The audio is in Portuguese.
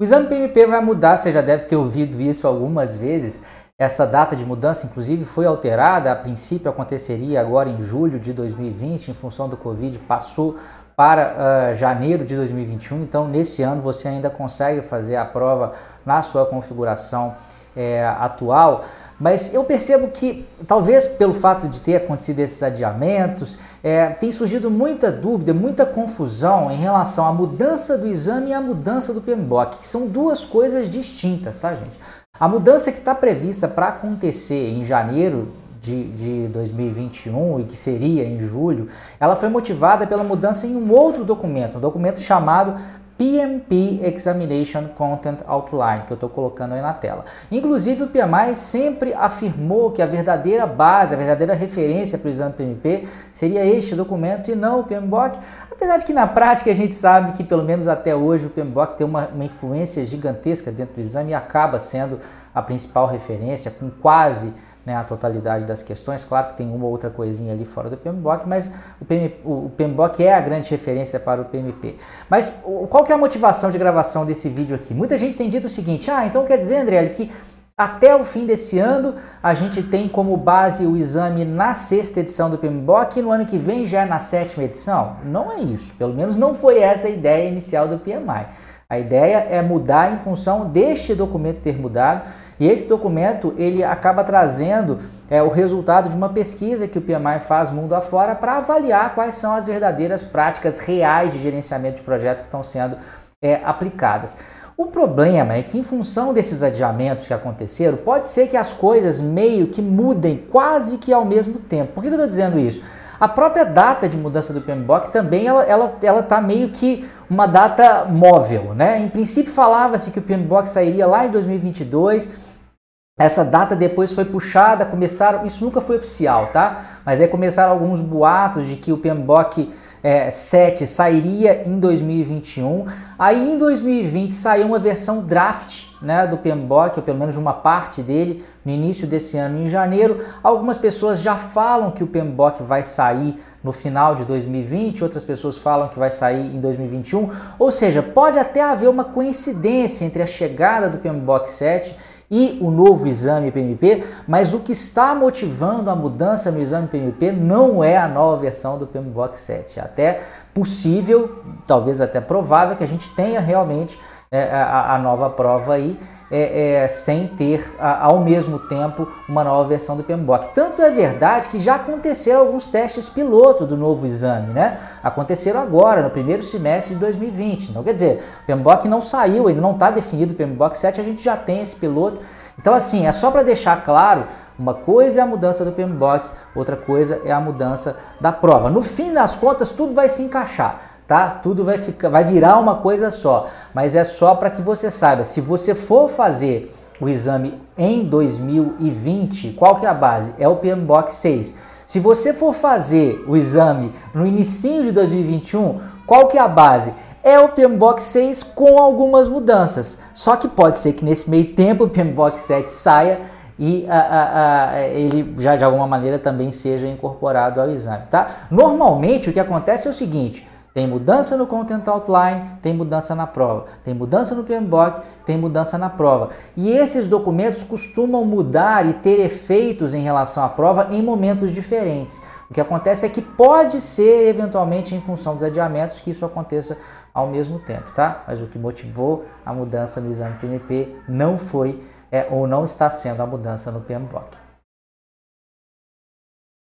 O exame PMP vai mudar, você já deve ter ouvido isso algumas vezes. Essa data de mudança, inclusive, foi alterada. A princípio, aconteceria agora em julho de 2020, em função do Covid, passou para uh, janeiro de 2021. Então, nesse ano, você ainda consegue fazer a prova na sua configuração é, atual. Mas eu percebo que, talvez pelo fato de ter acontecido esses adiamentos, é, tem surgido muita dúvida, muita confusão em relação à mudança do exame e à mudança do PMBOK, que são duas coisas distintas, tá, gente? A mudança que está prevista para acontecer em janeiro de, de 2021 e que seria em julho, ela foi motivada pela mudança em um outro documento, um documento chamado PMP Examination Content Outline, que eu estou colocando aí na tela. Inclusive, o PMI sempre afirmou que a verdadeira base, a verdadeira referência para o exame PMP seria este documento e não o PMBOK. Apesar de que na prática a gente sabe que, pelo menos até hoje, o PMBOK tem uma, uma influência gigantesca dentro do exame e acaba sendo a principal referência, com quase né, a totalidade das questões. Claro que tem uma ou outra coisinha ali fora do PMBOK, mas o, PM, o PMBOK é a grande referência para o PMP. Mas qual que é a motivação de gravação desse vídeo aqui? Muita gente tem dito o seguinte, ah, então quer dizer, André, que até o fim desse ano, a gente tem como base o exame na sexta edição do PMBOK e no ano que vem já é na sétima edição? Não é isso, pelo menos não foi essa a ideia inicial do PMI. A ideia é mudar em função deste documento ter mudado e esse documento ele acaba trazendo é, o resultado de uma pesquisa que o PMI faz mundo afora para avaliar quais são as verdadeiras práticas reais de gerenciamento de projetos que estão sendo é, aplicadas. O problema é que, em função desses adiamentos que aconteceram, pode ser que as coisas meio que mudem quase que ao mesmo tempo. Por que eu estou dizendo isso? A própria data de mudança do PMBOK também ela ela ela tá meio que uma data móvel, né? Em princípio falava-se que o PMBOK sairia lá em 2022 essa data depois foi puxada, começaram, isso nunca foi oficial, tá? Mas aí começaram alguns boatos de que o PMBOK é, 7 sairia em 2021. Aí em 2020 saiu uma versão draft né, do PMBOK, ou pelo menos uma parte dele, no início desse ano, em janeiro. Algumas pessoas já falam que o PMBOK vai sair no final de 2020, outras pessoas falam que vai sair em 2021. Ou seja, pode até haver uma coincidência entre a chegada do PMBOK 7 e o novo exame PMP, mas o que está motivando a mudança no exame PMP não é a nova versão do PMBOK 7. É até possível, talvez até provável, que a gente tenha realmente a, a, nova prova aí é, é, sem ter a, ao mesmo tempo uma nova versão do PMBOK. Tanto é verdade que já aconteceram alguns testes piloto do novo exame, né? Aconteceram agora, no primeiro semestre de 2020. Então, quer dizer, o PMBOK não saiu, ele não está definido o PMBOK 7, a gente já tem esse piloto. Então, assim, é só para deixar claro, uma coisa é a mudança do PMBOK, outra coisa é a mudança da prova. No fim das contas, tudo vai se encaixar tá? Tudo vai ficar, vai virar uma coisa só, mas é só para que você saiba. Se você for fazer o exame em 2020, qual que é a base? É o PMBOK 6. Se você for fazer o exame no início de 2021, qual que é a base? É o PMBOK 6 com algumas mudanças. Só que pode ser que nesse meio tempo o PMBOK 7 saia e a, a, a, ele já de alguma maneira também seja incorporado ao exame, tá? Normalmente o que acontece é o seguinte, tem mudança no Content Outline, tem mudança na prova. Tem mudança no PMBOK, tem mudança na prova. E esses documentos costumam mudar e ter efeitos em relação à prova em momentos diferentes. O que acontece é que pode ser eventualmente em função dos adiamentos que isso aconteça ao mesmo tempo, tá? Mas o que motivou a mudança no exame PMP não foi é, ou não está sendo a mudança no PMBOK.